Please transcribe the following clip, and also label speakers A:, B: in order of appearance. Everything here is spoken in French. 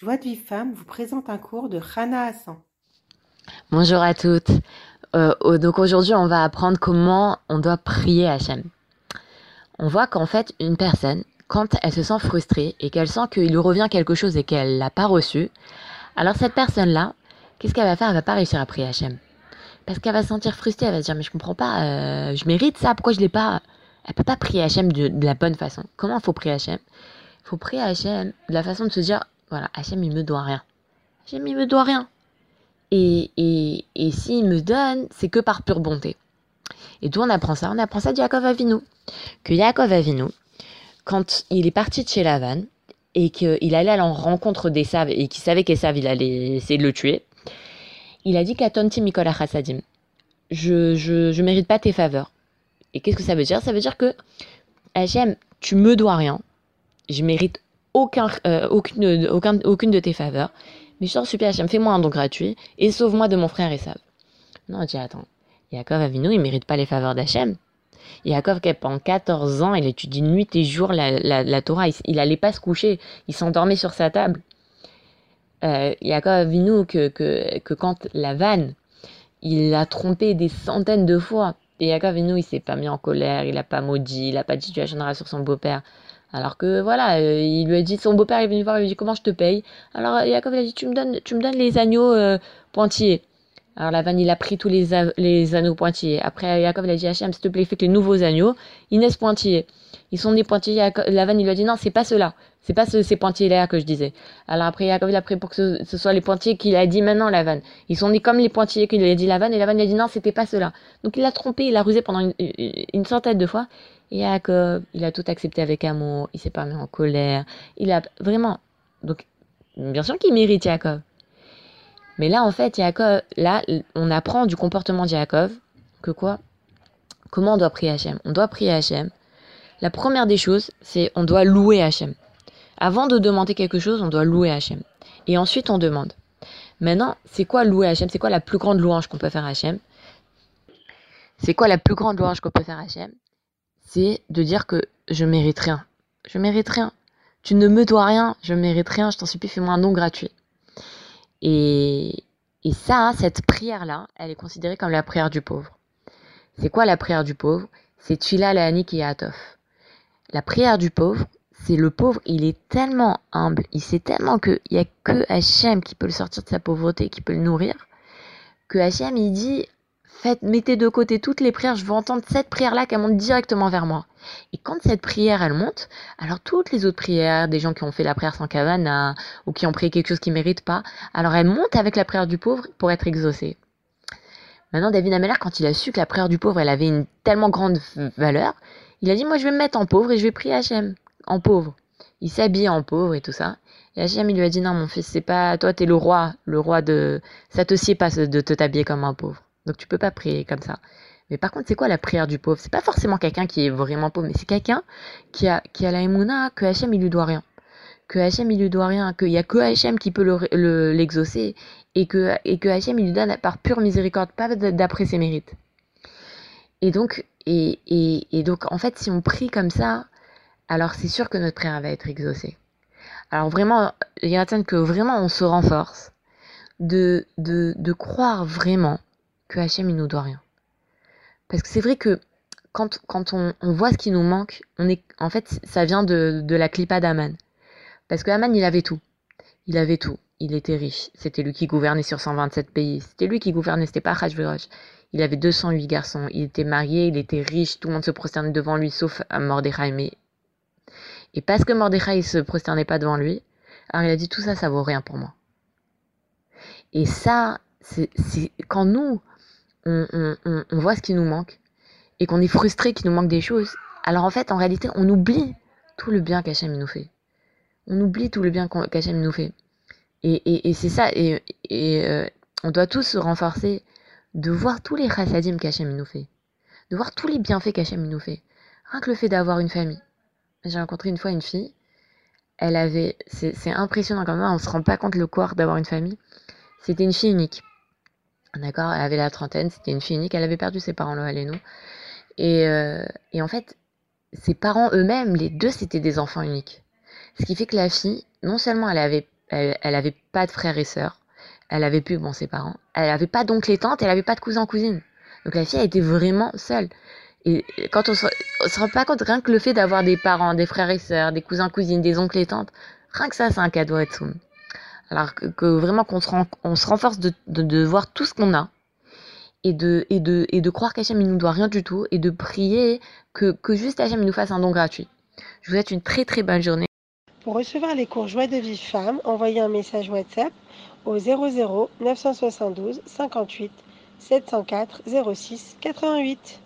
A: Joie de vie femme vous présente un cours de Rana Hassan.
B: Bonjour à toutes. Euh, donc aujourd'hui, on va apprendre comment on doit prier Hachem. On voit qu'en fait, une personne, quand elle se sent frustrée et qu'elle sent qu'il lui revient quelque chose et qu'elle l'a pas reçu, alors cette personne-là, qu'est-ce qu'elle va faire? Elle va pas réussir à prier Hachem. Parce qu'elle va se sentir frustrée, elle va se dire mais je comprends pas, euh, je mérite ça, pourquoi je l'ai pas? Elle peut pas prier Hachem de, la bonne façon. Comment faut prier Hachem? Faut prier Hachem de la façon de se dire voilà, Hachem, il me doit rien. Hachem, il me doit rien. Et, et, et s'il me donne, c'est que par pure bonté. Et d'où on apprend ça? On apprend ça de Yaakov Avinu. Que Yaakov Avinu, quand il est parti de chez Lavan, et qu'il allait à la rencontre d'Esav, et qu'il savait qu'Esav, il allait essayer de le tuer, il a dit Katonti Mikola Chassadim. Je, je, je mérite pas tes faveurs. Et qu'est-ce que ça veut dire? Ça veut dire que Hachem, tu me dois rien. Je mérite euh, aucune, aucun, aucune de tes faveurs. Mais je t'en supplie, Hachem, fais-moi un don gratuit et sauve-moi de mon frère Esav. Non, dis attends. Yaakov Avinu, il mérite pas les faveurs d'Hachem. Yaakov, pendant 14 ans, il étudie nuit et jour la, la, Torah. Il, il allait pas se coucher. Il s'endormait sur sa table. Euh, Yaakov Avinu, que, que, que quand la vanne, il l'a trompé des centaines de fois. Et Yaakov Avinu, il s'est pas mis en colère, il a pas maudit, il a pas dit tu sur son beau-père. Alors que voilà, euh, il lui a dit, son beau-père est venu voir, il lui a dit comment je te paye? Alors Yaakov il a dit, tu me donnes, tu me donnes les agneaux euh, pointillés. Alors Lavan il a pris tous les, anneaux pointillés. Après Yaakov il a dit, Hachem s'il te plaît fais que les nouveaux agneaux, ils naissent pointillés. Ils sont nés pointillés. Lavan il lui a dit, non c'est pas ceux-là, c'est pas ce, ces pointillés-là que je disais. Alors après Yaakov il a pris pour que ce, ce soit les pointillés qu'il a dit maintenant Lavan. Ils sont nés comme les pointillés qu'il a dit Lavan et Lavan il a dit non c'était pas ceux-là. Donc il l'a trompé, il l'a rusé pendant une, centaine de fois. Et Jacob, il a tout accepté avec amour, il s'est pas mis en colère, il a vraiment. Donc, bien sûr qu'il mérite Jacob. Mais là, en fait, Jacob, là, on apprend du comportement de Jacob que quoi? Comment on doit prier Hachem? On doit prier Hachem. La première des choses, c'est on doit louer Hachem. Avant de demander quelque chose, on doit louer Hachem. Et ensuite, on demande. Maintenant, c'est quoi louer Hachem? C'est quoi la plus grande louange qu'on peut faire à C'est quoi la plus grande louange qu'on peut faire à c'est de dire que je mérite rien. Je mérite rien. Tu ne me dois rien, je mérite rien, je t'en supplie, fais-moi un don gratuit. Et, et ça, cette prière-là, elle est considérée comme la prière du pauvre. C'est quoi la prière du pauvre? C'est Tfila Lahanik et Atof. La prière du pauvre, c'est le pauvre, il est tellement humble, il sait tellement qu'il n'y a que Hachem qui peut le sortir de sa pauvreté, qui peut le nourrir, que Hachem, il dit Faites, mettez de côté toutes les prières, je veux entendre cette prière-là qui monte directement vers moi. Et quand cette prière, elle monte, alors toutes les autres prières, des gens qui ont fait la prière sans kavana, ou qui ont prié quelque chose qu'ils ne méritent pas, alors elle monte avec la prière du pauvre pour être exaucée. Maintenant, David Ameller, quand il a su que la prière du pauvre, elle avait une tellement grande valeur, il a dit, moi je vais me mettre en pauvre et je vais prier Hachem, en pauvre. Il s'habille en pauvre et tout ça. Et Hachem, il lui a dit, non mon fils, c'est pas, toi t'es le roi, le roi de, ça te sied pas de te t'habiller comme un pauvre. Donc tu peux pas prier comme ça. Mais par contre, c'est quoi la prière du pauvre? C'est pas forcément quelqu'un qui est vraiment pauvre, mais c'est quelqu'un qui a, qui a la émouna que Hachem il lui doit rien. Que Hachem il lui doit rien, qu'il y a que Hachem qui peut l'exaucer le, et, que, et que Hachem il lui donne par pure miséricorde, pas d'après ses mérites. Et donc, et, et, et donc, en fait, si on prie comme ça, alors c'est sûr que notre prière va être exaucée. Alors vraiment, il y a que vraiment on se renforce de, de, de croire vraiment que Hachem il nous doit rien. Parce que c'est vrai que quand, quand on, on, voit ce qui nous manque, on est, en fait, ça vient de, de la clipa d'Aman. Parce que Aman, il avait tout. Il avait tout. Il était riche. C'était lui qui gouvernait sur 127 pays. C'était lui qui gouvernait, c'était pas Hachverosh. Il avait 208 garçons. Il était marié, il était riche. Tout le monde se prosternait devant lui, sauf Mordechai. Mais... Et parce que Mordechai ne se prosternait pas devant lui, alors il a dit tout ça, ça vaut rien pour moi. Et ça, c'est quand nous, on, voit ce qui nous manque et qu'on est frustré qu'il nous manque des choses, alors en fait, en réalité, on oublie tout le bien qu'Hachem nous fait. On oublie tout le bien qu'Hachem nous fait. Et, et, et c'est ça, et, et euh, on doit tous se renforcer de voir tous les chassadim qu'Hachem nous fait. De voir tous les bienfaits qu'Hachem nous fait. Rien que le fait d'avoir une famille. J'ai rencontré une fois une fille, elle avait, c'est impressionnant quand même, on se rend pas compte le corps d'avoir une famille. C'était une fille unique. D'accord Elle avait la trentaine, c'était une fille unique, elle avait perdu ses parents, là, et nous. Et, euh, et en fait, ses parents eux-mêmes, les deux, c'était des enfants uniques. Ce qui fait que la fille, non seulement elle avait elle, pas de frères et sœurs, elle avait plus, bon, ses parents, elle avait pas d'oncle et tante, elle avait pas de cousins cousines. Donc la fille, elle était vraiment seule. Et quand on se, on se rend pas compte, rien que le fait d'avoir des parents, des frères et sœurs, des cousins cousines, des oncles et tantes, rien que ça, c'est un cadeau à Tsum. Alors que, vraiment qu'on se, renforce de, de, voir tout ce qu'on a et de, et de, et de croire qu'Hachem il nous doit rien du tout et de prier que, que juste Hachem nous fasse un don gratuit. Je vous souhaite une très très bonne journée.
A: Pour recevoir les cours Joie de Vive Femme, envoyez un message WhatsApp au 00 972 58 704 06 88.